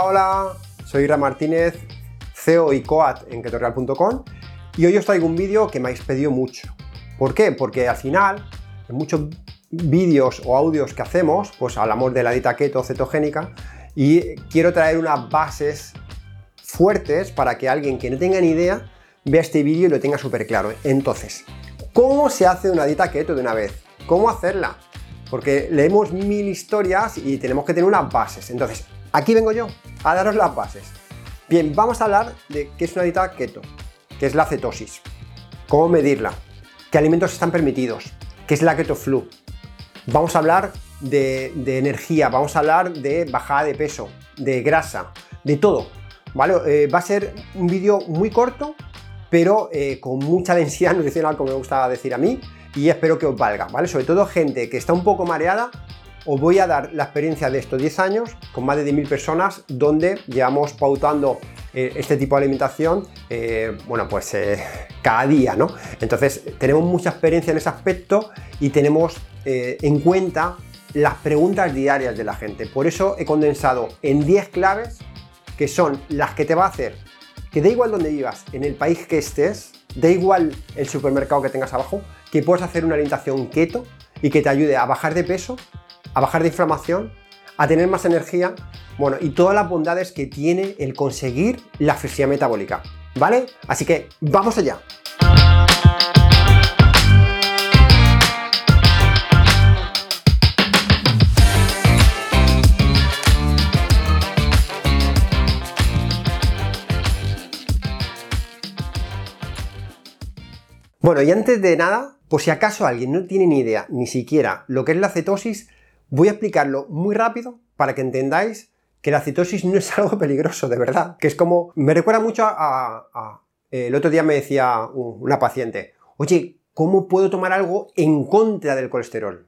Hola, hola, soy Ira Martínez, CEO y COAT en ketorreal.com y hoy os traigo un vídeo que me habéis pedido mucho. ¿Por qué? Porque al final, en muchos vídeos o audios que hacemos, pues hablamos de la dieta keto cetogénica y quiero traer unas bases fuertes para que alguien que no tenga ni idea vea este vídeo y lo tenga súper claro. Entonces, ¿cómo se hace una dieta keto de una vez? ¿Cómo hacerla? Porque leemos mil historias y tenemos que tener unas bases. Entonces, Aquí vengo yo a daros las bases. Bien, vamos a hablar de qué es una dieta keto, qué es la cetosis, cómo medirla, qué alimentos están permitidos, qué es la keto flu. Vamos a hablar de, energía, vamos a hablar de bajada de peso, de grasa, de todo. ¿vale? Eh, va a ser un vídeo muy corto, pero eh, con mucha densidad nutricional, como me gusta decir a mí, y espero que os valga, ¿vale? Sobre todo gente que está un poco mareada, os voy a dar la experiencia de estos 10 años con más de 10.000 personas donde llevamos pautando eh, este tipo de alimentación, eh, bueno, pues eh, cada día, ¿no? Entonces, tenemos mucha experiencia en ese aspecto y tenemos en cuenta las preguntas diarias de la gente. Por eso he condensado en 10 claves que son las que te va a hacer que da igual donde vivas, en el país que estés, da igual el supermercado que tengas abajo, que puedes hacer una alimentación keto y que te ayude a bajar de peso a bajar de inflamación, a tener más energía, bueno, y todas las bondades que tiene el conseguir la flexibilidad metabólica, ¿vale? Así que vamos allá. Bueno, y antes de nada, por si acaso alguien no tiene ni idea, ni siquiera lo que es la cetosis, Voy a explicarlo muy rápido para que entendáis que la citosis no es algo peligroso, de verdad. Que es como. Me recuerda mucho a. el otro día me decía una paciente, oye, ¿cómo puedo tomar algo en contra del colesterol?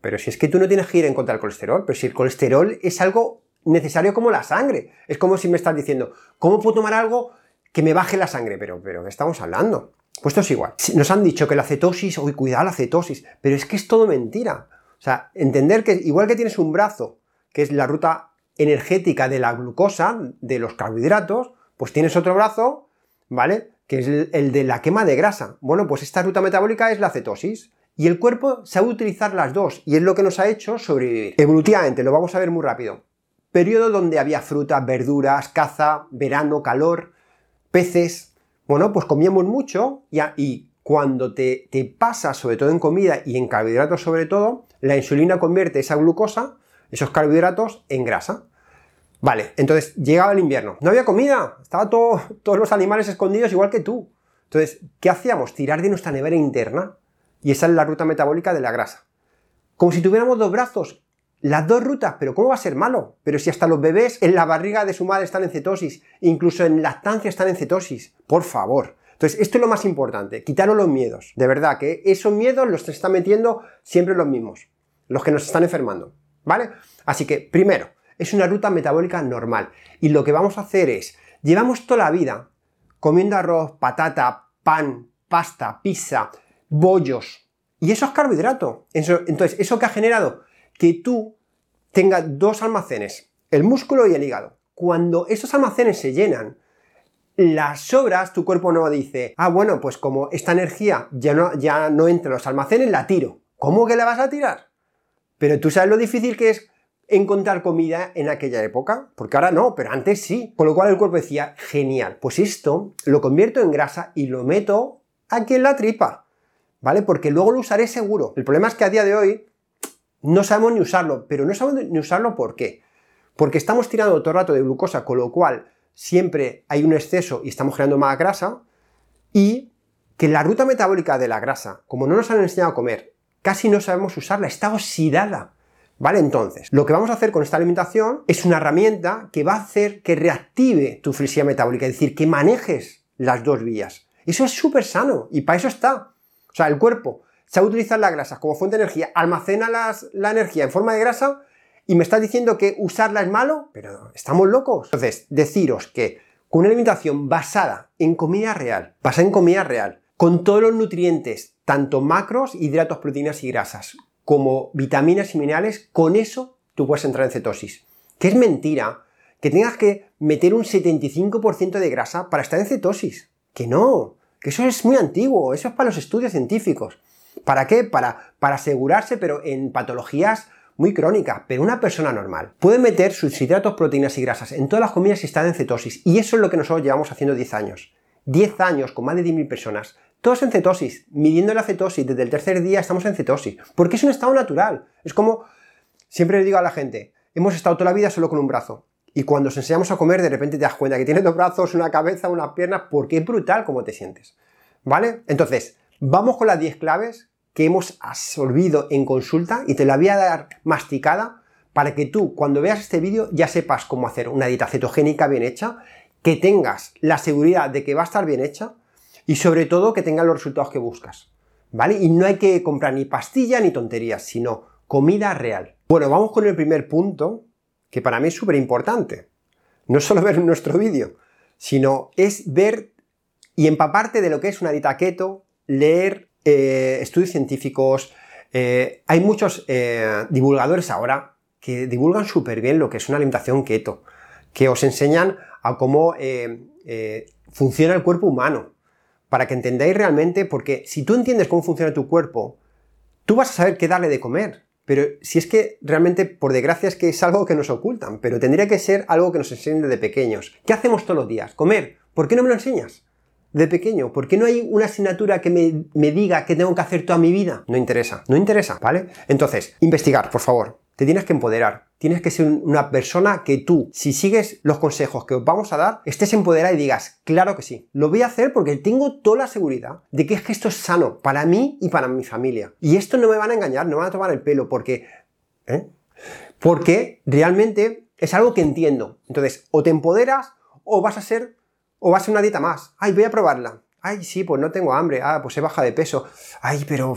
pero si es que tú no tienes que ir en contra del colesterol, pero si el colesterol es algo necesario como la sangre. Es como si me estás diciendo, ¿cómo puedo tomar algo que me baje la sangre? Pero, pero, ¿qué estamos hablando? Pues esto es igual. Nos han dicho que la cetosis, uy, cuidado la cetosis, pero es que es todo mentira. O sea, entender que igual que tienes un brazo, que es la ruta energética de la glucosa, de los carbohidratos, pues tienes otro brazo, ¿vale? Que es el, de la quema de grasa. Bueno, pues esta ruta metabólica es la cetosis. Y el cuerpo sabe utilizar las dos, y es lo que nos ha hecho sobrevivir. Evolutivamente, lo vamos a ver muy rápido. Periodo donde había frutas, verduras, caza, verano, calor, peces. Bueno, pues comíamos mucho y, y cuando te, te pasa, sobre todo en comida y en carbohidratos sobre todo, la insulina convierte esa glucosa, esos carbohidratos, en grasa. Vale, entonces llegaba el invierno, no había comida, estaban todos los animales escondidos igual que tú. Entonces, ¿qué hacíamos? Tirar de nuestra nevera interna y esa es la ruta metabólica de la grasa. Como si tuviéramos dos brazos, las dos rutas, pero ¿cómo va a ser malo? Pero si hasta los bebés en la barriga de su madre están en cetosis, incluso en lactancia están en cetosis, por favor. Entonces, esto es lo más importante, quitaros los miedos. De verdad, que esos miedos los están metiendo siempre los mismos, los que nos están enfermando. ¿Vale? Así que, primero, es una ruta metabólica normal. Y lo que vamos a hacer es, llevamos toda la vida comiendo arroz, patata, pan, pasta, pizza, bollos. Y eso es carbohidrato. entonces, ¿eso que ha generado? Que tú tengas dos almacenes, el músculo y el hígado. Cuando esos almacenes se llenan las sobras, tu cuerpo no dice, ah, bueno, pues como esta energía ya no, ya no entra en los almacenes, la tiro. ¿Cómo que la vas a tirar? Pero tú sabes lo difícil que es encontrar comida en aquella época, porque ahora no, pero antes sí. Con lo cual el cuerpo decía, genial, pues esto lo convierto en grasa y lo meto aquí en la tripa, ¿vale? Porque luego lo usaré seguro. El problema es que a día de hoy no sabemos ni usarlo, pero no sabemos ni usarlo ¿por qué? Porque estamos tirando todo el rato de glucosa, con lo cual siempre hay un exceso y estamos generando más grasa, y que la ruta metabólica de la grasa, como no nos han enseñado a comer, casi no sabemos usarla, está oxidada. ¿Vale? Entonces, lo que vamos a hacer con esta alimentación es una herramienta que va a hacer que reactive tu flexibilidad metabólica, es decir, que manejes las dos vías. Eso es súper sano y para eso está. O sea, el cuerpo sabe utilizar la grasa como fuente de energía, almacena la energía en forma de grasa y me estás diciendo que usarla es malo, pero estamos locos. Entonces, deciros que con una alimentación basada en comida real, basada en comida real, con todos los nutrientes, tanto macros, hidratos, proteínas y grasas, como vitaminas y minerales, con eso tú puedes entrar en cetosis. Que es mentira que tengas que meter un 75% de grasa para estar en cetosis. Que no, que eso es muy antiguo, eso es para los estudios científicos. ¿Para qué? Para, para asegurarse, pero en patologías muy crónicas. Pero una persona normal puede meter sus hidratos, proteínas y grasas en todas las comidas y estar en cetosis. Y eso es lo que nosotros llevamos haciendo 10 años. 10 años con más de 10.000 personas. Todos en cetosis, midiendo la cetosis. Desde el tercer día estamos en cetosis. Porque es un estado natural. Es como, siempre le digo a la gente, hemos estado toda la vida solo con un brazo. Y cuando os enseñamos a comer, de repente te das cuenta que tienes dos brazos, una cabeza, una pierna, porque es brutal cómo te sientes. ¿Vale? Entonces, vamos con las 10 claves que hemos absorbido en consulta y te la voy a dar masticada para que tú, cuando veas este vídeo, ya sepas cómo hacer una dieta cetogénica bien hecha, que tengas la seguridad de que va a estar bien hecha y sobre todo que tengas los resultados que buscas. ¿Vale? Y no hay que comprar ni pastilla ni tonterías, sino comida real. Bueno, vamos con el primer punto, que para mí es súper importante. No solo ver nuestro vídeo, sino es ver y empaparte de lo que es una dieta keto, leer eh, estudios científicos. Eh, hay muchos eh, divulgadores ahora que divulgan súper bien lo que es una alimentación keto, que os enseñan a cómo funciona el cuerpo humano, para que entendáis realmente, porque si tú entiendes cómo funciona tu cuerpo, tú vas a saber qué darle de comer. Pero si es que realmente, por desgracia, es que es algo que nos ocultan, pero tendría que ser algo que nos enseñen desde pequeños. ¿Qué hacemos todos los días? Comer. ¿Por qué no me lo enseñas? De pequeño. ¿Por qué no hay una asignatura que me, me diga qué tengo que hacer toda mi vida? No interesa. No interesa, ¿vale? Entonces, investigar, por favor. Te tienes que empoderar. Tienes que ser una persona que tú, si sigues los consejos que os vamos a dar, estés empoderada y digas, claro que sí, lo voy a hacer porque tengo toda la seguridad de que es que esto es sano para mí y para mi familia. Y esto no me van a engañar, no van a tomar el pelo porque... ¿eh? Porque realmente es algo que entiendo. Entonces, o te empoderas o vas a ser... O vas a ser una dieta más. Ay, voy a probarla. Ay, sí, pues no tengo hambre. Ah, pues he baja de peso. Ay, pero...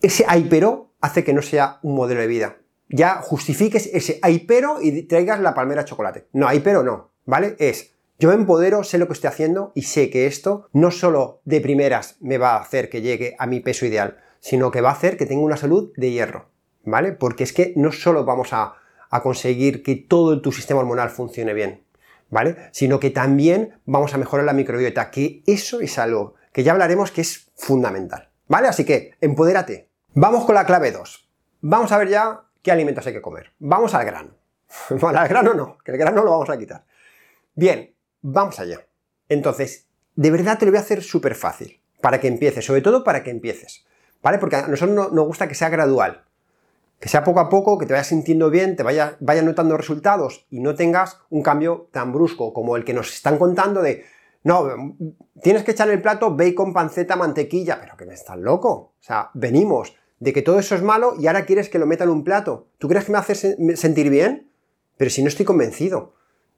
Ese ay, pero hace que no sea un modelo de vida ya justifiques ese hay pero y traigas la palmera de chocolate. No, hay pero no, ¿vale? Es yo me empodero, sé lo que estoy haciendo y sé que esto no solo de primeras me va a hacer que llegue a mi peso ideal, sino que va a hacer que tenga una salud de hierro, ¿vale? Porque es que no solo vamos a conseguir que todo tu sistema hormonal funcione bien, ¿vale? Sino que también vamos a mejorar la microbiota, que eso es algo que ya hablaremos que es fundamental, ¿vale? Así que empodérate. Vamos con la clave 2. Vamos a ver ya qué alimentos hay que comer. Vamos al grano. Bueno, al grano no, que el grano lo vamos a quitar. Bien, vamos allá. Entonces, de verdad te lo voy a hacer súper fácil, para que empieces, sobre todo para que empieces, ¿vale? Porque a nosotros nos gusta que sea gradual, que sea poco a poco, que te vayas sintiendo bien, te vayas vaya notando resultados y no tengas un cambio tan brusco como el que nos están contando de, no, tienes que echar el plato bacon, panceta, mantequilla, pero que me estás loco. O sea, venimos de que todo eso es malo y ahora quieres que lo meta en un plato. ¿Tú crees que me hace sentir bien? Pero si no estoy convencido.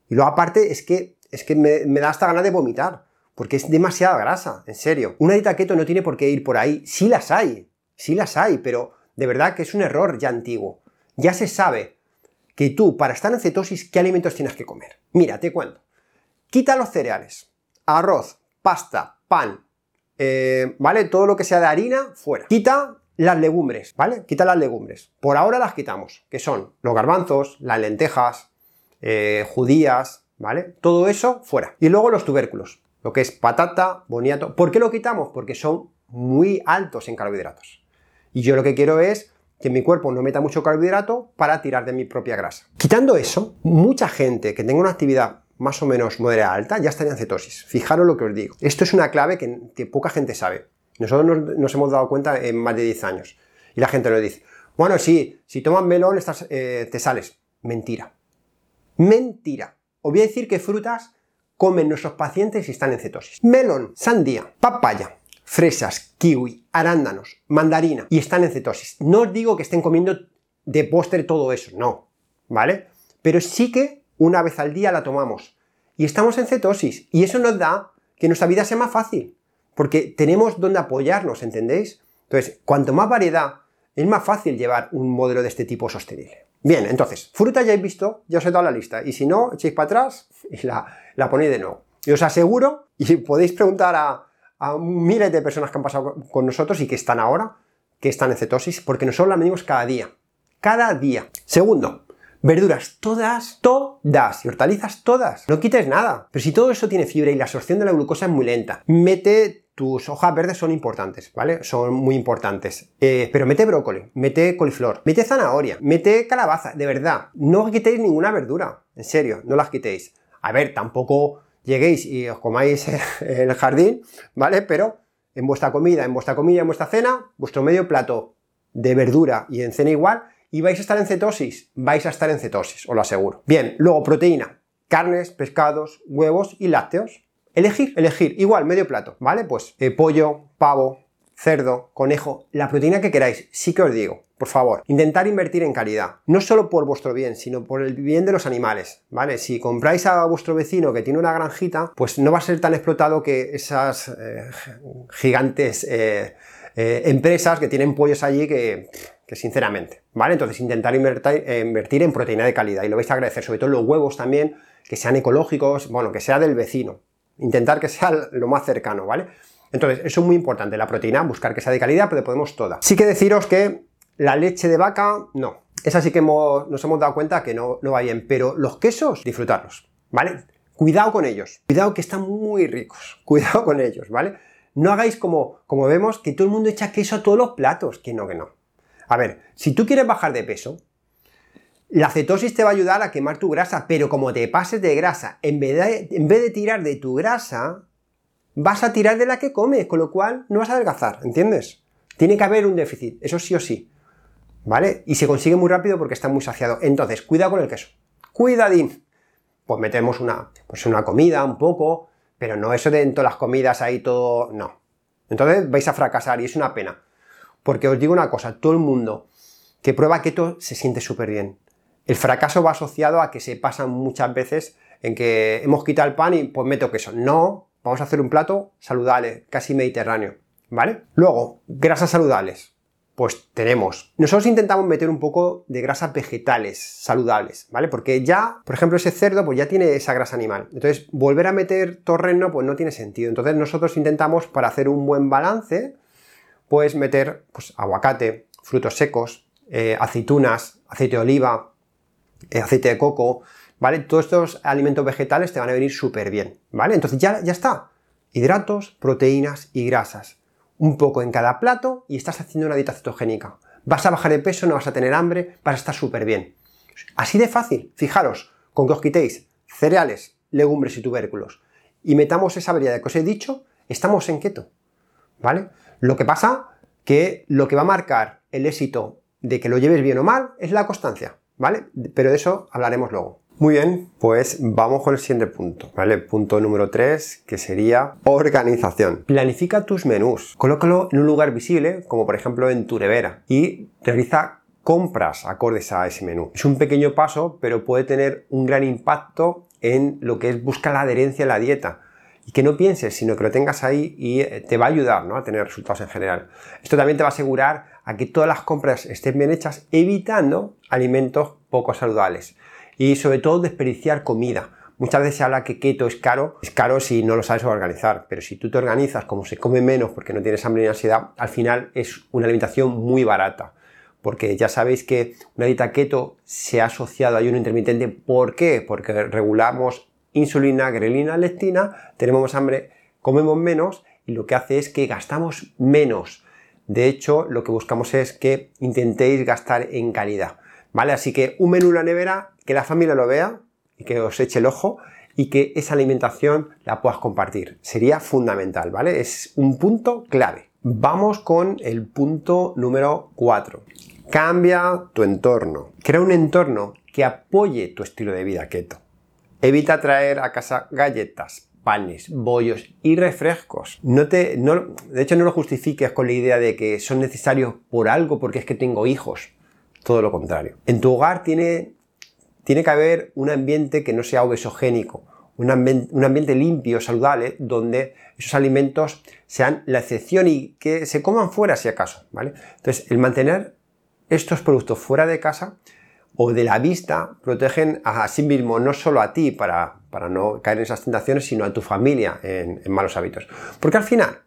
Y luego aparte es que, es que me, da hasta ganas de vomitar, porque es demasiada grasa, en serio. Una dieta keto no tiene por qué ir por ahí. Sí las hay, sí las hay, pero de verdad que es un error ya antiguo. Ya se sabe que tú, para estar en cetosis, ¿qué alimentos tienes que comer? Mira, te cuento. Quita los cereales, arroz, pasta, pan, eh, ¿vale? Todo lo que sea de harina, fuera. Quita las legumbres, ¿vale? Quita las legumbres. Por ahora las quitamos, que son los garbanzos, las lentejas, eh, judías, ¿vale? Todo eso fuera. Y luego los tubérculos, lo que es patata, boniato. ¿Por qué lo quitamos? Porque son muy altos en carbohidratos. Y yo lo que quiero es que mi cuerpo no meta mucho carbohidrato para tirar de mi propia grasa. Quitando eso, mucha gente que tenga una actividad más o menos moderada alta ya estaría en cetosis. Fijaros lo que os digo. Esto es una clave que poca gente sabe. Nosotros nos, hemos dado cuenta en más de 10 años. Y la gente nos dice, bueno, sí, si tomas melón estás, eh, te sales. Mentira. Mentira. Os voy a decir que frutas comen nuestros pacientes si están en cetosis. Melón, sandía, papaya, fresas, kiwi, arándanos, mandarina y están en cetosis. No os digo que estén comiendo de postre todo eso, no, ¿vale? Pero sí que una vez al día la tomamos y estamos en cetosis y eso nos da que nuestra vida sea más fácil porque tenemos donde apoyarnos, ¿entendéis? Entonces, cuanto más variedad, es más fácil llevar un modelo de este tipo sostenible. Bien, entonces, fruta ya he visto, ya os he dado la lista, y si no, echéis para atrás y la, la ponéis de nuevo. Y os aseguro, y podéis preguntar a, a miles de personas que han pasado con nosotros y que están ahora, que están en cetosis, porque nosotros la medimos cada día. Cada día. Segundo, verduras, todas, todo das y hortalizas todas. No quites nada. Pero si todo eso tiene fibra y la absorción de la glucosa es muy lenta, mete tus hojas verdes son importantes, ¿vale? Son muy importantes. Eh, pero mete brócoli, mete coliflor, mete zanahoria, mete calabaza, de verdad. No quitéis ninguna verdura, en serio, no las quitéis. A ver, tampoco lleguéis y os comáis el jardín, ¿vale? Pero en vuestra comida, en vuestra comida, en vuestra cena, vuestro medio plato de verdura y en cena igual, y vais a estar en cetosis, vais a estar en cetosis, os lo aseguro. Bien, luego proteína, carnes, pescados, huevos y lácteos. Elegir, elegir, igual, medio plato, ¿vale? Pues eh, pollo, pavo, cerdo, conejo, la proteína que queráis, sí que os digo, por favor, intentar invertir en calidad, no solo por vuestro bien, sino por el bien de los animales, ¿vale? Si compráis a vuestro vecino que tiene una granjita, pues no va a ser tan explotado que esas eh, gigantes eh, empresas que tienen pollos allí que, que, sinceramente, ¿vale? Entonces intentar invertir, invertir en proteína de calidad y lo vais a agradecer, sobre todo los huevos también, que sean ecológicos, bueno, que sea del vecino, intentar que sea lo más cercano, ¿vale? Entonces, eso es muy importante, la proteína, buscar que sea de calidad, pero podemos toda. Sí que deciros que la leche de vaca, no. Esa sí que nos hemos dado cuenta que no, no va bien, pero los quesos, disfrutarlos, ¿vale? Cuidado con ellos, cuidado que están muy ricos, cuidado con ellos, ¿vale? No hagáis como, como vemos que todo el mundo echa queso a todos los platos, que no, que no. A ver, si tú quieres bajar de peso, la cetosis te va a ayudar a quemar tu grasa, pero como te pases de grasa, en vez de, en vez de tirar de tu grasa, vas a tirar de la que comes, con lo cual no vas a adelgazar, ¿entiendes? Tiene que haber un déficit, eso sí o sí. ¿Vale? Y se consigue muy rápido porque está muy saciado. Entonces, cuidado con el queso. Cuidadín. Pues metemos una, pues una comida, un poco, pero no eso de en todas las comidas ahí todo. No. Entonces vais a fracasar y es una pena. Porque os digo una cosa, todo el mundo que prueba keto se siente súper bien. El fracaso va asociado a que se pasan muchas veces en que hemos quitado el pan y pues meto queso. No, vamos a hacer un plato saludable, casi mediterráneo, ¿vale? Luego, grasas saludables. Pues tenemos. Nosotros intentamos meter un poco de grasas vegetales saludables, ¿vale? Porque ya, por ejemplo, ese cerdo pues ya tiene esa grasa animal. Entonces, volver a meter torreno pues no tiene sentido. Entonces, nosotros intentamos para hacer un buen balance, pues meter pues, aguacate, frutos secos, eh, aceitunas, aceite de oliva, eh, aceite de coco, ¿vale? Todos estos alimentos vegetales te van a venir súper bien, ¿vale? Entonces ya, ya está. Hidratos, proteínas y grasas. Un poco en cada plato y estás haciendo una dieta cetogénica. Vas a bajar de peso, no vas a tener hambre, vas a estar súper bien. Así de fácil. Fijaros, con que os quitéis cereales, legumbres y tubérculos y metamos esa variedad que os he dicho, estamos en keto, ¿vale? Lo que pasa que lo que va a marcar el éxito de que lo lleves bien o mal es la constancia. ¿vale? Pero de eso hablaremos luego. Muy bien, pues vamos con el siguiente punto, ¿vale? Punto número 3, que sería organización. Planifica tus menús, colócalo en un lugar visible, como por ejemplo en tu nevera, y realiza compras acordes a ese menú. Es un pequeño paso, pero puede tener un gran impacto en lo que es buscar la adherencia a la dieta. Y que no pienses, sino que lo tengas ahí y eh, te va a ayudar ¿no? a tener resultados en general. Esto también te va a asegurar a que todas las compras estén bien hechas, evitando alimentos poco saludables. Y sobre todo desperdiciar comida. Muchas veces se habla que keto es caro, es caro si no lo sabes organizar, pero si tú te organizas como se come menos porque no tienes hambre ni ansiedad, al final es una alimentación muy barata. Porque ya sabéis que una dieta keto se ha asociado a ayuno intermitente. ¿Por qué? Porque regulamos insulina, grelina, leptina, tenemos hambre, comemos menos y lo que hace es que gastamos menos. De hecho, lo que buscamos es que intentéis gastar en calidad. ¿Vale? Así que un menú en la nevera, que la familia lo vea y que os eche el ojo y que esa alimentación la puedas compartir. Sería fundamental, ¿vale? Es un punto clave. Vamos con el punto número 4. Cambia tu entorno. Crea un entorno que apoye tu estilo de vida keto. Evita traer a casa galletas, panes, bollos y refrescos. No te, no, de hecho, no lo justifiques con la idea de que son necesarios por algo porque es que tengo hijos. Todo lo contrario. En tu hogar tiene, tiene que haber un ambiente que no sea obesogénico, un, ambiente limpio, saludable, donde esos alimentos sean la excepción y que se coman fuera si acaso. ¿vale? Entonces, el mantener estos productos fuera de casa o de la vista protegen a sí mismo, no solo a ti para, para no caer en esas tentaciones, sino a tu familia en, malos hábitos. Porque al final,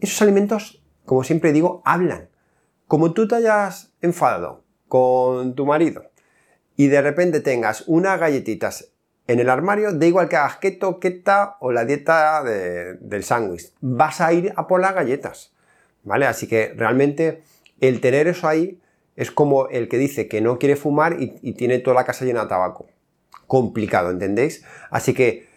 esos alimentos, como siempre digo, hablan. Como tú te hayas enfadado con tu marido y de repente tengas unas galletitas en el armario, da igual que hagas keto, keta o la dieta del sándwich, vas a ir a por las galletas, ¿vale? Así que realmente el tener eso ahí es como el que dice que no quiere fumar y, tiene toda la casa llena de tabaco. Complicado, ¿entendéis? Así que,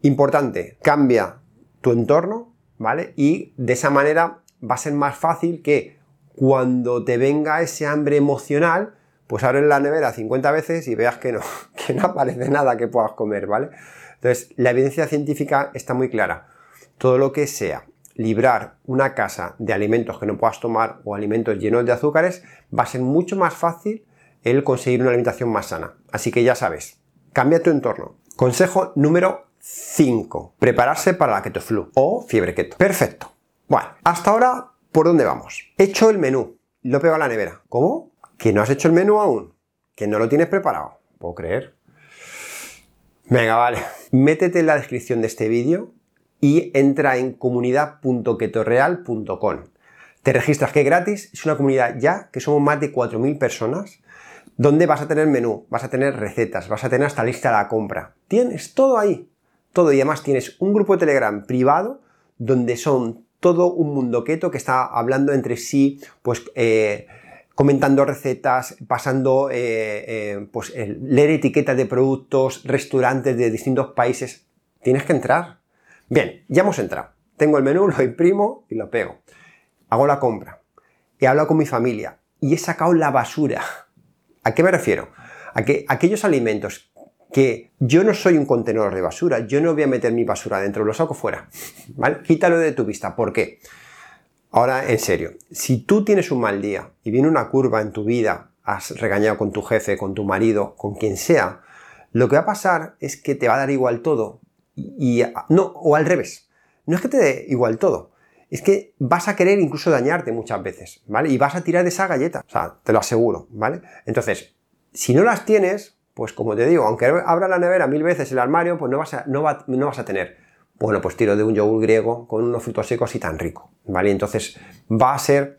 importante, cambia tu entorno, ¿vale? Y de esa manera va a ser más fácil que cuando te venga ese hambre emocional, pues abres la nevera 50 veces y veas que no, que no aparece nada que puedas comer, ¿vale? Entonces, la evidencia científica está muy clara. Todo lo que sea librar una casa de alimentos que no puedas tomar o alimentos llenos de azúcares, va a ser mucho más fácil el conseguir una alimentación más sana. Así que ya sabes, cambia tu entorno. Consejo número 5. Prepararse para la keto flu o fiebre keto. Perfecto. Bueno, hasta ahora, ¿por dónde vamos? He hecho el menú, lo pego a la nevera. ¿Cómo? ¿Que no has hecho el menú aún? ¿Que no lo tienes preparado? ¿Puedo creer? Venga, vale. Métete en la descripción de este vídeo y entra en comunidad.ketorreal.com. Te registras que es gratis, es una comunidad ya que somos más de 4.000 personas, donde vas a tener menú, vas a tener recetas, vas a tener hasta lista de la compra. Tienes todo ahí, todo y además tienes un grupo de Telegram privado donde son todo un mundo keto que está hablando entre sí, pues eh, comentando recetas, pasando, eh, eh, pues leer etiquetas de productos, restaurantes de distintos países. Tienes que entrar, Bien, ya hemos entrado. Tengo el menú, lo imprimo y lo pego. Hago la compra. He hablado con mi familia y he sacado la basura. ¿A qué me refiero? A que aquellos alimentos que yo no soy un contenedor de basura, yo no voy a meter mi basura dentro, lo saco fuera. ¿Vale? Quítalo de tu vista. ¿Por qué? Ahora, en serio, si tú tienes un mal día y viene una curva en tu vida, has regañado con tu jefe, con tu marido, con quien sea, lo que va a pasar es que te va a dar igual todo y, no, o al revés. No es que te dé igual todo. Es que vas a querer incluso dañarte muchas veces, ¿vale? Y vas a tirar de esa galleta, o sea, te lo aseguro, ¿vale? Entonces, si no las tienes, pues como te digo, aunque abra la nevera mil veces el armario, pues no vas a, no, no vas a tener. Bueno, pues tiro de un yogur griego con unos frutos secos y tan rico, ¿vale? Entonces, va a ser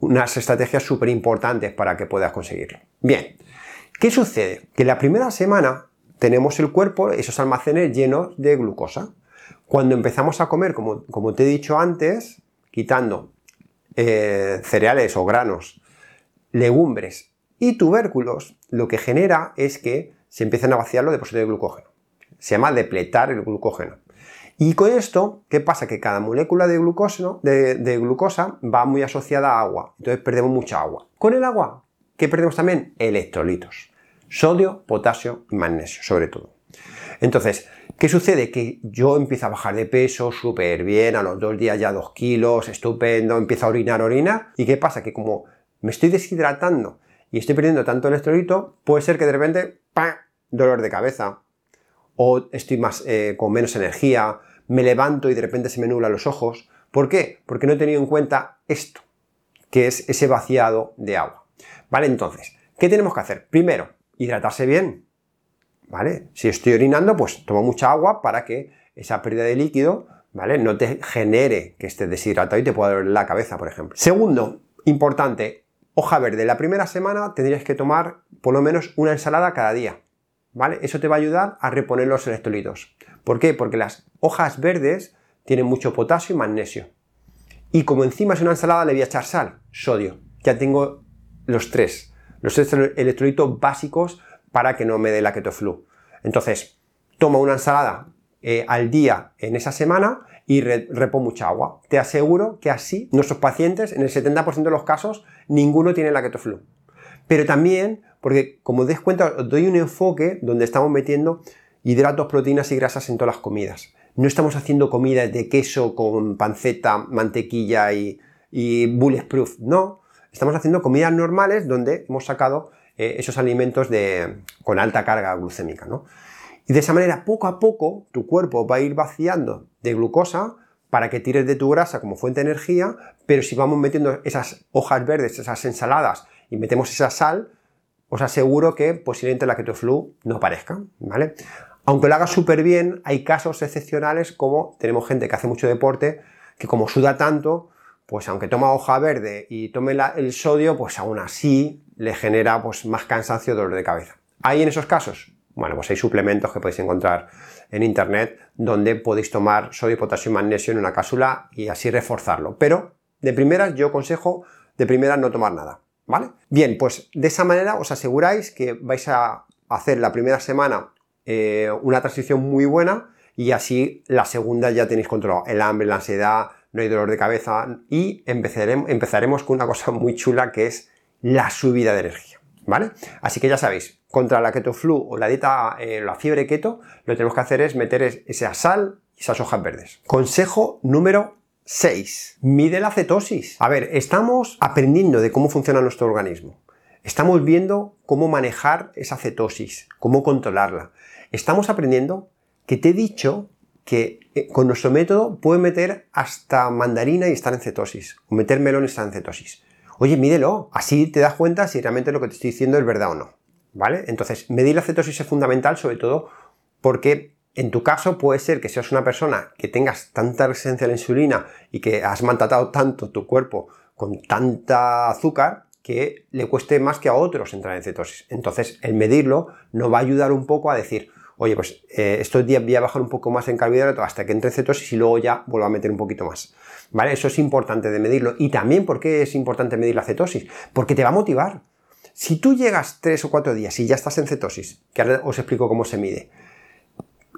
unas estrategias súper importantes para que puedas conseguirlo. Bien, ¿qué sucede? Que la primera semana tenemos el cuerpo, esos almacenes llenos de glucosa. Cuando empezamos a comer, como, te he dicho antes, quitando eh, cereales o granos, legumbres y tubérculos, lo que genera es que se empiezan a vaciar los depósitos de glucógeno. Se llama depletar el glucógeno. Y con esto, ¿qué pasa? Que cada molécula de, de, glucosa va muy asociada a agua. Entonces perdemos mucha agua. Con el agua, ¿qué perdemos también? Electrolitos. Sodio, potasio y magnesio, sobre todo. Entonces, ¿qué sucede? Que yo empiezo a bajar de peso súper bien, a los dos días ya dos kilos, estupendo, empiezo a orinar, orinar. ¿Y qué pasa? Que como me estoy deshidratando y estoy perdiendo tanto electrolito, puede ser que de repente, ¡pam! dolor de cabeza, o estoy más, eh, con menos energía, me levanto y de repente se me nublan los ojos. ¿Por qué? Porque no he tenido en cuenta esto, que es ese vaciado de agua. ¿Vale? Entonces, ¿qué tenemos que hacer? Primero, hidratarse bien. ¿Vale? Si estoy orinando, pues toma mucha agua para que esa pérdida de líquido, ¿vale? No te genere que estés deshidratado y te pueda doler la cabeza, por ejemplo. Segundo, importante, hoja verde. La primera semana tendrías que tomar por lo menos una ensalada cada día. ¿Vale? Eso te va a ayudar a reponer los electrolitos. ¿Por qué? Porque las hojas verdes tienen mucho potasio y magnesio. Y como encima es una ensalada, le voy a echar sal, sodio. Ya tengo los tres los electrolitos básicos para que no me dé la ketoflu. Entonces, toma una ensalada eh, al día en esa semana y repo mucha agua. Te aseguro que así nuestros pacientes, en el 70% de los casos, ninguno tiene la ketoflu. Pero también, porque como des cuenta, os doy un enfoque donde estamos metiendo hidratos, proteínas y grasas en todas las comidas. No estamos haciendo comidas de queso con panceta, mantequilla y, y bulletproof, no. Estamos haciendo comidas normales donde hemos sacado eh, esos alimentos de, con alta carga glucémica. ¿no? Y de esa manera, poco a poco, tu cuerpo va a ir vaciando de glucosa para que tires de tu grasa como fuente de energía, pero si vamos metiendo esas hojas verdes, esas ensaladas y metemos esa sal, os aseguro que posiblemente la ketoflu no aparezca, ¿vale? Aunque lo haga súper bien, hay casos excepcionales como tenemos gente que hace mucho deporte, que como suda tanto, pues aunque toma hoja verde y tome el sodio, pues aún así le genera pues, más cansancio, dolor de cabeza. ¿Hay en esos casos? Bueno, pues hay suplementos que podéis encontrar en internet donde podéis tomar sodio, potasio y magnesio en una cápsula y así reforzarlo. Pero de primeras yo aconsejo de primeras no tomar nada, ¿vale? Bien, pues de esa manera os aseguráis que vais a hacer la primera semana eh, una transición muy buena y así la segunda ya tenéis controlado el hambre, la ansiedad, no hay dolor de cabeza y empezaremos, con una cosa muy chula que es la subida de energía, ¿vale? Así que ya sabéis, contra la keto flu o la dieta, eh, la fiebre keto, lo que tenemos que hacer es meter esa sal y esas hojas verdes. Consejo número 6. Mide la cetosis. A ver, estamos aprendiendo de cómo funciona nuestro organismo. Estamos viendo cómo manejar esa cetosis, cómo controlarla. Estamos aprendiendo que te he dicho que eh, con nuestro método puede meter hasta mandarina y estar en cetosis, o meter melón y estar en cetosis. Oye, mídelo, así te das cuenta si realmente lo que te estoy diciendo es verdad o no. ¿Vale? Entonces, medir la cetosis es fundamental, sobre todo porque en tu caso puede ser que seas una persona que tengas tanta resistencia a la insulina y que has maltratado tanto tu cuerpo con tanta azúcar que le cueste más que a otros entrar en cetosis. Entonces, el medirlo nos va a ayudar un poco a decir, oye, pues eh, estos días voy a bajar un poco más en carbohidrato hasta que entre en cetosis y luego ya vuelvo a meter un poquito más. ¿Vale? Eso es importante de medirlo. Y también, ¿por qué es importante medir la cetosis? Porque te va a motivar. Si tú llegas tres o cuatro días y ya estás en cetosis, que ahora os explico cómo se mide,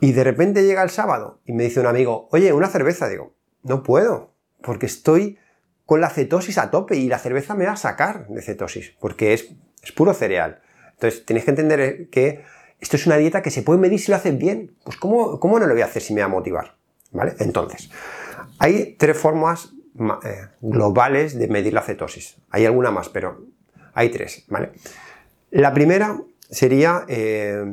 y de repente llega el sábado y me dice un amigo, oye, una cerveza, digo, no puedo, porque estoy con la cetosis a tope y la cerveza me va a sacar de cetosis, porque es, puro cereal. Entonces, tenéis que entender que esto es una dieta que se puede medir si lo haces bien. Pues ¿cómo, cómo no lo voy a hacer si me va a motivar? ¿Vale? Entonces, hay tres formas eh, globales de medir la cetosis. Hay alguna más, pero hay tres, ¿vale? La primera sería, eh,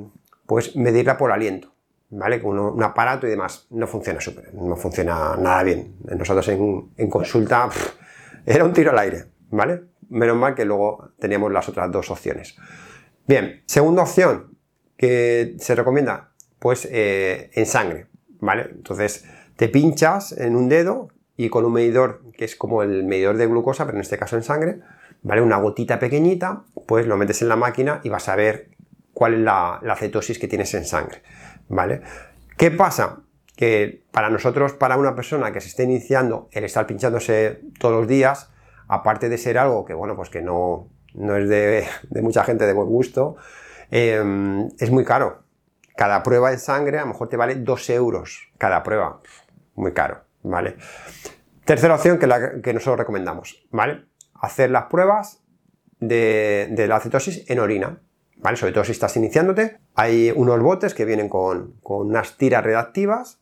pues, medirla por aliento, ¿vale? Con un, aparato y demás. No funciona súper, no funciona nada bien. Nosotros en, consulta era un tiro al aire, ¿vale? Menos mal que luego teníamos las otras dos opciones. Bien, segunda opción, que se recomienda? Pues eh, en sangre, ¿vale? Entonces te pinchas en un dedo y con un medidor que es como el medidor de glucosa, pero en este caso en sangre, ¿vale? Una gotita pequeñita, pues lo metes en la máquina y vas a ver cuál es la, la cetosis que tienes en sangre, ¿vale? ¿Qué pasa? Que para nosotros, para una persona que se esté iniciando el estar pinchándose todos los días, aparte de ser algo que, bueno, pues que no, no es de, de mucha gente de buen gusto, Em, es muy caro. Cada prueba de sangre a lo mejor te vale 2 euros cada prueba. Muy caro, ¿vale? Tercera opción que, nosotros recomendamos, ¿vale? Hacer las pruebas de, la cetosis en orina, Sobre todo si estás iniciándote. Hay unos botes que vienen con, unas tiras reactivas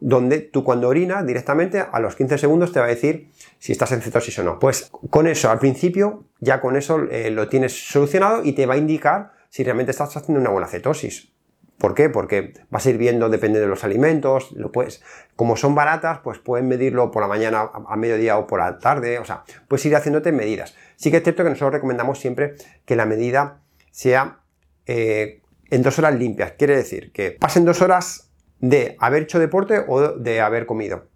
donde tú cuando orinas directamente a los 15 segundos te va a decir si estás en cetosis o no. Pues con eso, al principio, ya con eso eh, lo tienes solucionado y te va a indicar si realmente estás haciendo una buena cetosis. ¿Por qué? Porque vas a ir viendo, depende de los alimentos, lo puedes, como son baratas, pues puedes medirlo por la mañana, a mediodía o por la tarde, o sea, puedes ir haciéndote medidas. Sí que es cierto que nosotros recomendamos siempre que la medida sea eh, en dos horas limpias. Quiere decir que pasen dos horas de haber hecho deporte o de haber comido.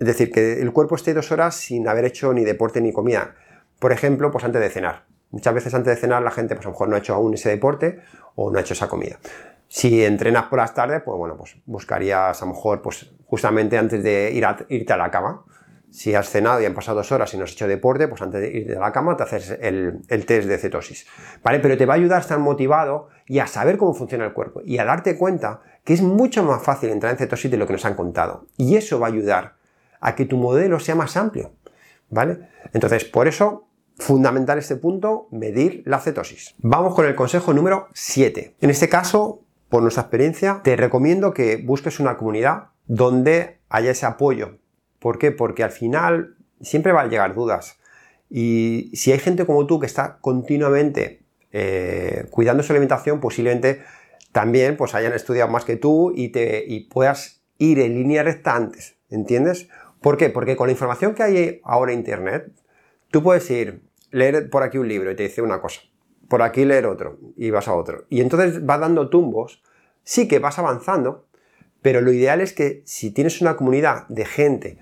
Es decir, que el cuerpo esté dos horas sin haber hecho ni deporte ni comida. Por ejemplo, pues antes de cenar. Muchas veces antes de cenar la gente pues a lo mejor no ha hecho aún ese deporte o no ha hecho esa comida. Si entrenas por las tardes, pues bueno, pues buscarías a lo mejor pues justamente antes de ir a, irte a la cama. Si has cenado y han pasado dos horas y no has hecho deporte, pues antes de irte a la cama te haces el, el test de cetosis. ¿Vale? Pero te va a ayudar a estar motivado y a saber cómo funciona el cuerpo y a darte cuenta que es mucho más fácil entrar en cetosis de lo que nos han contado. Y eso va a ayudar a que tu modelo sea más amplio. ¿Vale? Entonces, por eso fundamental este punto, medir la cetosis. Vamos con el consejo número 7. En este caso, por nuestra experiencia, te recomiendo que busques una comunidad donde haya ese apoyo. ¿Por qué? Porque al final siempre van a llegar dudas. Y si hay gente como tú que está continuamente eh, cuidando su alimentación, posiblemente también pues hayan estudiado más que tú y, te, y puedas ir en línea recta antes. ¿Entiendes? ¿Por qué? Porque con la información que hay ahora en Internet, Tú puedes ir, leer por aquí un libro y te dice una cosa, por aquí leer otro y vas a otro. Y entonces vas dando tumbos, sí que vas avanzando, pero lo ideal es que si tienes una comunidad de gente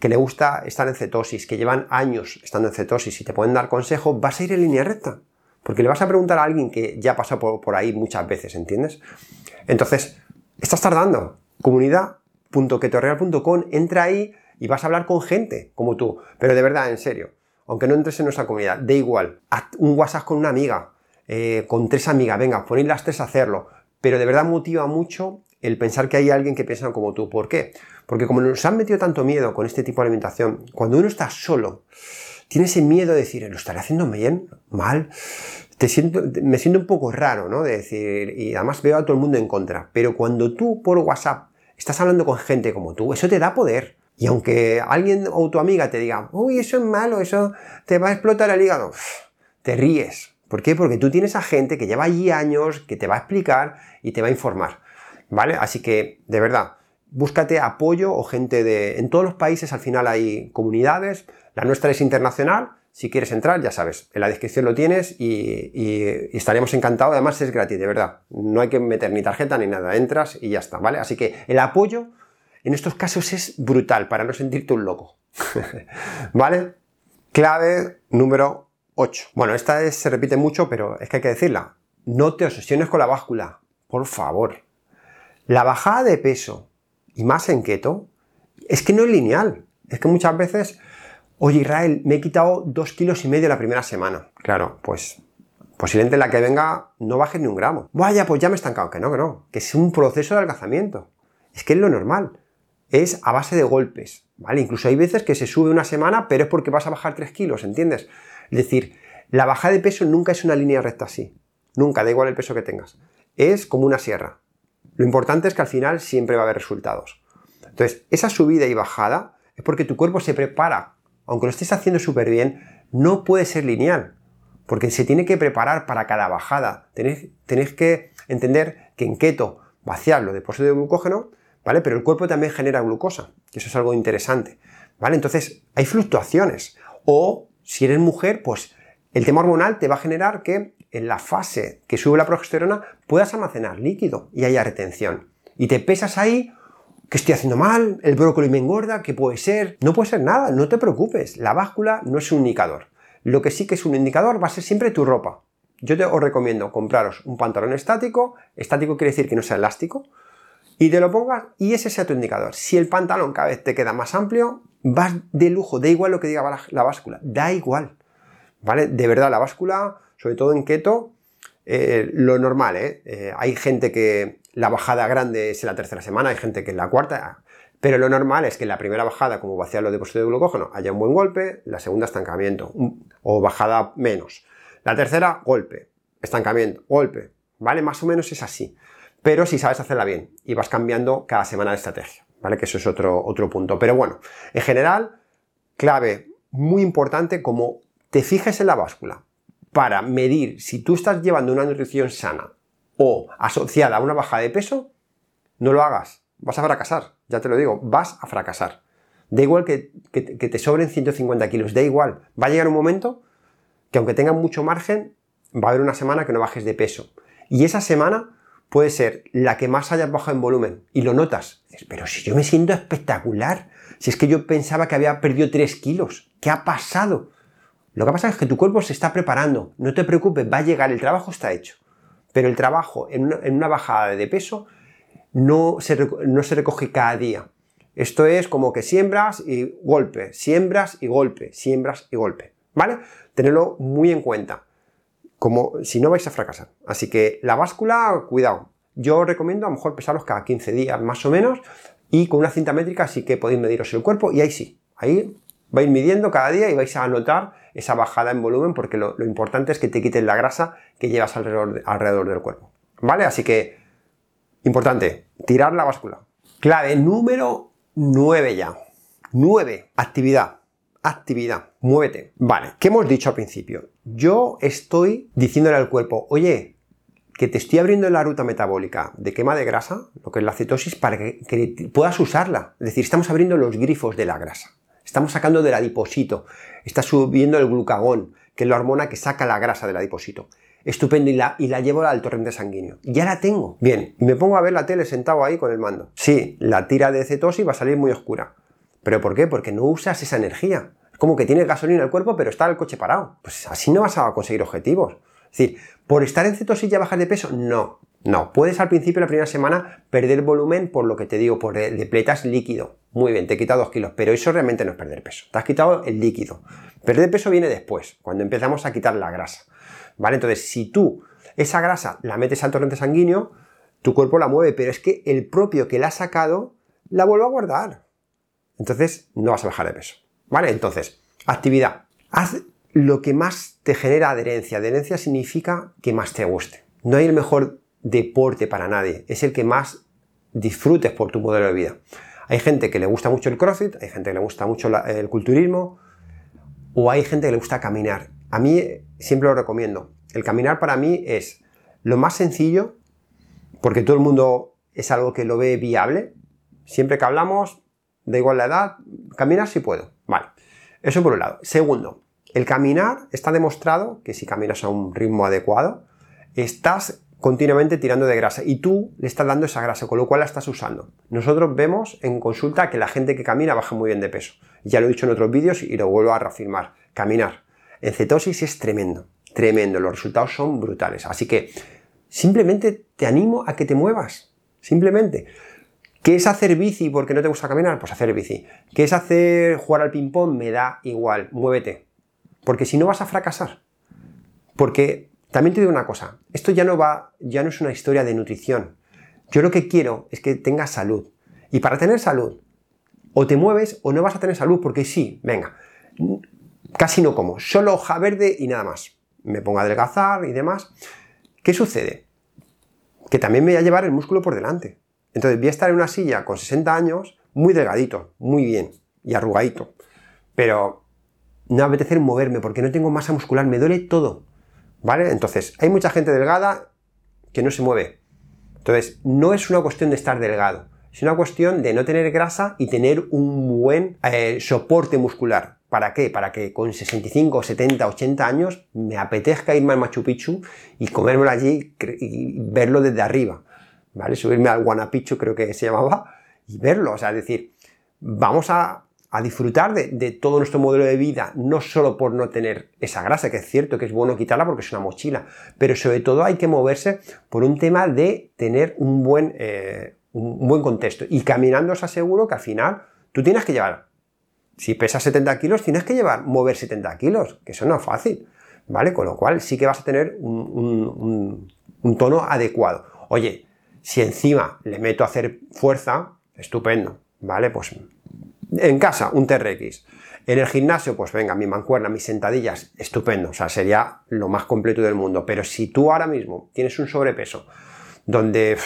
que le gusta estar en cetosis, que llevan años estando en cetosis y te pueden dar consejos, vas a ir en línea recta. Porque le vas a preguntar a alguien que ya pasó por, por ahí muchas veces, ¿entiendes? Entonces, estás tardando. Comunidad.ketorreal.com, entra ahí y vas a hablar con gente como tú. Pero de verdad, en serio, aunque no entres en nuestra comunidad, da igual. Haz un WhatsApp con una amiga, eh, con tres amigas, venga, ponéis las tres a hacerlo. Pero de verdad motiva mucho el pensar que hay alguien que piensa como tú. ¿Por qué? Porque como nos han metido tanto miedo con este tipo de alimentación, cuando uno está solo, tiene ese miedo de decir, ¿lo estaré haciendo bien? ¿Mal? Te siento, me siento un poco raro, ¿no? De decir, y además veo a todo el mundo en contra. Pero cuando tú por WhatsApp estás hablando con gente como tú, eso te da poder. Y aunque alguien o tu amiga te diga, uy, eso es malo, eso te va a explotar el hígado, te ríes. ¿Por qué? Porque tú tienes a gente que lleva allí años, que te va a explicar y te va a informar. ¿Vale? Así que, de verdad, búscate apoyo o gente de... En todos los países al final hay comunidades, la nuestra es internacional, si quieres entrar, ya sabes, en la descripción lo tienes y, y, estaremos encantados. Además es gratis, de verdad. No hay que meter ni tarjeta ni nada, entras y ya está, ¿vale? Así que el apoyo en estos casos es brutal para no sentirte un loco. ¿Vale? Clave número 8. Bueno, esta se repite mucho, pero es que hay que decirla. No te obsesiones con la báscula, por favor. La bajada de peso, y más en keto, es que no es lineal. Es que muchas veces, oye Israel, me he quitado dos kilos y medio la primera semana. Claro, pues posiblemente la que venga no baje ni un gramo. Vaya, pues ya me he estancado. Que no, que no. Que es un proceso de adelgazamiento. Es que es lo normal es a base de golpes, ¿vale? Incluso hay veces que se sube una semana, pero es porque vas a bajar 3 kilos, ¿entiendes? Es decir, la bajada de peso nunca es una línea recta así. Nunca, da igual el peso que tengas. Es como una sierra. Lo importante es que al final siempre va a haber resultados. Entonces, esa subida y bajada es porque tu cuerpo se prepara. Aunque lo estés haciendo súper bien, no puede ser lineal. Porque se tiene que preparar para cada bajada. Tenéis, que entender que en keto vaciar los depósitos de glucógeno ¿vale? Pero el cuerpo también genera glucosa, que eso es algo interesante, ¿vale? Entonces, hay fluctuaciones. O, si eres mujer, pues el tema hormonal te va a generar que en la fase que sube la progesterona puedas almacenar líquido y haya retención. Y te pesas ahí, que estoy haciendo mal, el brócoli me engorda, ¿qué puede ser? No puede ser nada, no te preocupes, la báscula no es un indicador. Lo que sí que es un indicador va a ser siempre tu ropa. Yo te os recomiendo compraros un pantalón estático, estático quiere decir que no sea elástico, y te lo pongas y ese sea tu indicador. Si el pantalón cada vez te queda más amplio, vas de lujo, da igual lo que diga la, báscula, da igual. ¿Vale? De verdad, la báscula, sobre todo en keto, eh, lo normal, ¿eh? ¿eh? Hay gente que la bajada grande es en la tercera semana, hay gente que en la cuarta, pero lo normal es que en la primera bajada, como vaciar los depósitos de glucógeno, haya un buen golpe, la segunda estancamiento o bajada menos. La tercera, golpe, estancamiento, golpe, ¿vale? Más o menos es así pero si sabes hacerla bien y vas cambiando cada semana de estrategia, ¿vale? Que eso es otro, otro punto. Pero bueno, en general, clave muy importante como te fijes en la báscula para medir si tú estás llevando una nutrición sana o asociada a una bajada de peso, no lo hagas. Vas a fracasar, ya te lo digo, vas a fracasar. Da igual que, que te sobren 150 kilos, da igual. Va a llegar un momento que aunque tengas mucho margen, va a haber una semana que no bajes de peso. Y esa semana puede ser la que más hayas bajado en volumen y lo notas. Pero si yo me siento espectacular, si es que yo pensaba que había perdido 3 kilos, ¿qué ha pasado? Lo que pasa es que tu cuerpo se está preparando, no te preocupes, va a llegar, el trabajo está hecho. Pero el trabajo en una, bajada de peso no se, recoge cada día. Esto es como que siembras y golpe, siembras y golpe, siembras y golpe. ¿Vale? Tenerlo muy en cuenta como si no vais a fracasar. Así que la báscula, cuidado. Yo os recomiendo a lo mejor pesaros cada 15 días más o menos y con una cinta métrica sí que podéis mediros el cuerpo y ahí sí, ahí vais midiendo cada día y vais a notar esa bajada en volumen porque lo, importante es que te quiten la grasa que llevas alrededor, alrededor del cuerpo. ¿Vale? Así que, importante, tirar la báscula. Clave número 9 ya. 9. Actividad actividad, muévete. Vale, ¿qué hemos dicho al principio? Yo estoy diciéndole al cuerpo, oye, que te estoy abriendo la ruta metabólica de quema de grasa, lo que es la cetosis, para que, puedas usarla. Es decir, estamos abriendo los grifos de la grasa. Estamos sacando del adiposito. Está subiendo el glucagón, que es la hormona que saca la grasa del adiposito. Estupendo, y la, y la llevo al torrente sanguíneo. Ya la tengo. Bien, me pongo a ver la tele sentado ahí con el mando. Sí, la tira de cetosis va a salir muy oscura. ¿Pero por qué? Porque no usas esa energía. Es como que tienes gasolina el cuerpo, pero está el coche parado. Pues así no vas a conseguir objetivos. Es decir, por estar en cetosis ya bajas de peso, no. No, puedes al principio, la primera semana, perder volumen por lo que te digo, por depletas líquido. Muy bien, te he quitado 2 kilos, pero eso realmente no es perder peso. Te has quitado el líquido. Perder peso viene después, cuando empezamos a quitar la grasa. ¿Vale? Entonces, si tú esa grasa la metes al torrente sanguíneo, tu cuerpo la mueve, pero es que el propio que la ha sacado la vuelve a guardar. Entonces, no vas a bajar de peso. ¿Vale? Entonces, actividad. Haz lo que más te genera adherencia. Adherencia significa que más te guste. No hay el mejor deporte para nadie, es el que más disfrutes por tu modelo de vida. Hay gente que le gusta mucho el CrossFit, hay gente que le gusta mucho el culturismo, o hay gente que le gusta caminar. A mí siempre lo recomiendo. El caminar para mí es lo más sencillo, porque todo el mundo es algo que lo ve viable. Siempre que hablamos, da igual la edad, caminar si puedo. Vale. Eso por un lado. Segundo, el caminar está demostrado que si caminas a un ritmo adecuado, estás continuamente tirando de grasa y tú le estás dando esa grasa, con lo cual la estás usando. Nosotros vemos en consulta que la gente que camina baja muy bien de peso. Ya lo he dicho en otros vídeos y lo vuelvo a reafirmar. Caminar en cetosis es tremendo, tremendo. Los resultados son brutales. Así que simplemente te animo a que te muevas. Simplemente. ¿Qué es hacer bici porque no te gusta caminar? Pues hacer bici. ¿Qué es hacer jugar al ping-pong? Me da igual. Muévete. Porque si no vas a fracasar. Porque también te digo una cosa, esto ya no va, ya no es una historia de nutrición. Yo lo que quiero es que tengas salud. Y para tener salud, o te mueves o no vas a tener salud, porque sí, venga, casi no como, solo hoja verde y nada más. Me pongo a adelgazar y demás. ¿Qué sucede? Que también me voy a llevar el músculo por delante. Entonces voy a estar en una silla con 60 años, muy delgadito, muy bien, y arrugadito. Pero no me apetece moverme porque no tengo masa muscular, me duele todo. ¿Vale? Entonces, hay mucha gente delgada que no se mueve. Entonces, no es una cuestión de estar delgado, es una cuestión de no tener grasa y tener un buen eh, soporte muscular. ¿Para qué? Para que con 65, 70, 80 años me apetezca irme al Machu Picchu y comérmelo allí y verlo desde arriba. ¿Vale? Subirme al Guanapichu, creo que se llamaba, y verlo. O sea, es decir, vamos a a disfrutar de, todo nuestro modelo de vida, no solo por no tener esa grasa, que es cierto que es bueno quitarla porque es una mochila, pero sobre todo hay que moverse por un tema de tener un buen, eh, un buen contexto. Y caminando os aseguro que al final tú tienes que llevar, si pesas 70 kilos, tienes que llevar, mover 70 kilos, que eso no es fácil, ¿vale? Con lo cual sí que vas a tener un, un tono adecuado. Oye, si encima le meto a hacer fuerza, estupendo, ¿vale? Pues en casa, un TRX. En el gimnasio, pues venga, mi mancuerna, mis sentadillas, estupendo, o sea, sería lo más completo del mundo. Pero si tú ahora mismo tienes un sobrepeso donde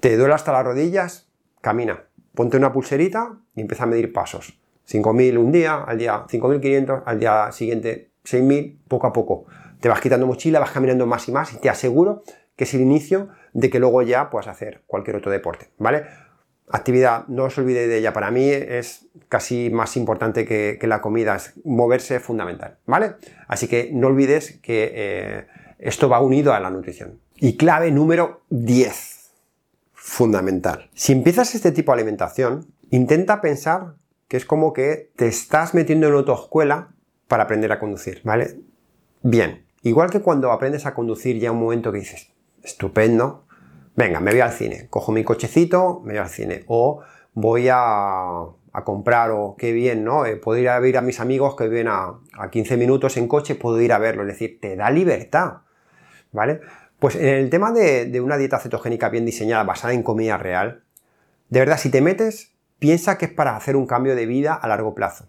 te duele hasta las rodillas, camina, ponte una pulserita y empieza a medir pasos. 5.000 un día, al día 5.500, al día siguiente 6.000, poco a poco. Te vas quitando mochila, vas caminando más y más y te aseguro que es el inicio de que luego ya puedas hacer cualquier otro deporte, ¿vale? Actividad, no os olvidéis de ella, para mí es casi más importante que, la comida, es moverse fundamental, ¿vale? Así que no olvides que eh, esto va unido a la nutrición. Y clave número 10, fundamental. Si empiezas este tipo de alimentación, intenta pensar que es como que te estás metiendo en otra escuela para aprender a conducir, ¿vale? Bien, igual que cuando aprendes a conducir ya un momento que dices, estupendo, venga, me voy al cine, cojo mi cochecito, me voy al cine, o voy a, comprar, o qué bien, ¿no? Eh, puedo ir a ver a mis amigos que viven a, 15 minutos en coche, puedo ir a verlo, es decir, te da libertad, ¿vale? Pues en el tema de, una dieta cetogénica bien diseñada, basada en comida real, de verdad, si te metes, piensa que es para hacer un cambio de vida a largo plazo.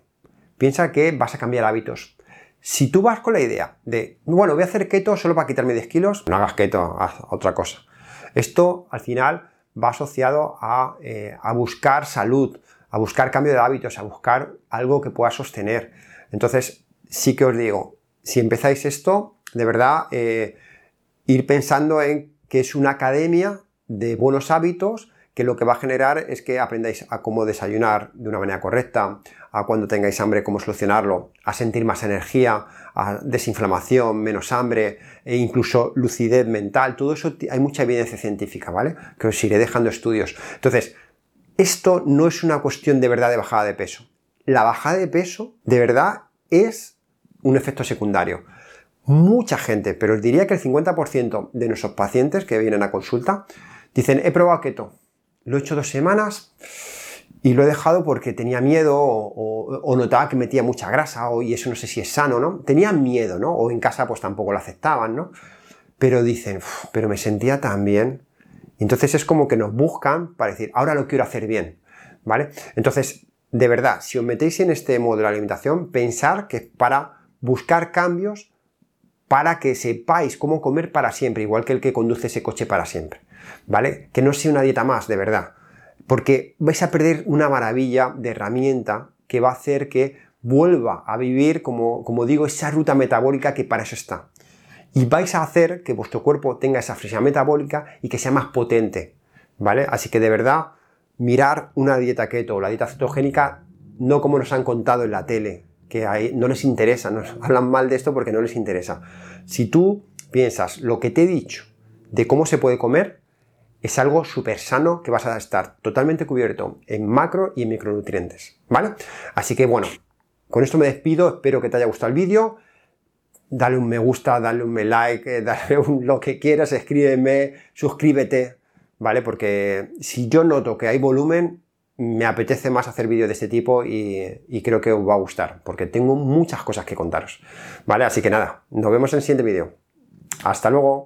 Piensa que vas a cambiar hábitos. Si tú vas con la idea de, bueno, voy a hacer keto solo para quitarme 10 kilos, no hagas keto, haz otra cosa. Esto al final va asociado eh, a, buscar salud, a buscar cambio de hábitos, a buscar algo que pueda sostener. Entonces, sí que os digo, si empezáis esto, de verdad, eh, ir pensando en que es una academia de buenos hábitos que lo que va a generar es que aprendáis a cómo desayunar de una manera correcta, a cuando tengáis hambre cómo solucionarlo, a sentir más energía, a desinflamación, menos hambre e incluso lucidez mental. Todo eso hay mucha evidencia científica, ¿vale? Que os iré dejando estudios. Entonces, esto no es una cuestión de verdad de bajada de peso. La bajada de peso de verdad es un efecto secundario. mucha gente, pero os diría que el 50% de nuestros pacientes que vienen a consulta dicen, he probado keto, lo he hecho dos semanas y lo he dejado porque tenía miedo o, notaba que metía mucha grasa o, y eso no sé si es sano, ¿no? Tenían miedo, ¿no? O en casa pues tampoco lo aceptaban, ¿no? Pero dicen, pero me sentía tan bien. Entonces es como que nos buscan para decir, ahora lo quiero hacer bien, ¿vale? Entonces, de verdad, si os metéis en este modo de alimentación, pensar que es para buscar cambios para que sepáis cómo comer para siempre, igual que el que conduce ese coche para siempre, ¿vale? Que no sea una dieta más, de verdad porque vais a perder una maravilla de herramienta que va a hacer que vuelva a vivir, como, como digo, esa ruta metabólica que para eso está. Y vais a hacer que vuestro cuerpo tenga esa flexibilidad metabólica y que sea más potente, ¿vale? Así que de verdad, mirar una dieta keto o la dieta cetogénica no como nos han contado en la tele, que no les interesa, nos hablan mal de esto porque no les interesa. Si tú piensas lo que te he dicho de cómo se puede comer, es algo súper sano que vas a estar totalmente cubierto en macro y en micronutrientes, ¿vale? Así que bueno, con esto me despido, espero que te haya gustado el vídeo, dale un me gusta, dale un me like, eh, dale un lo que quieras, escríbeme, suscríbete, ¿vale? Porque si yo noto que hay volumen, me apetece más hacer vídeos de este tipo y, y, creo que os va a gustar, porque tengo muchas cosas que contaros, ¿vale? Así que nada, nos vemos en el siguiente vídeo. Hasta luego.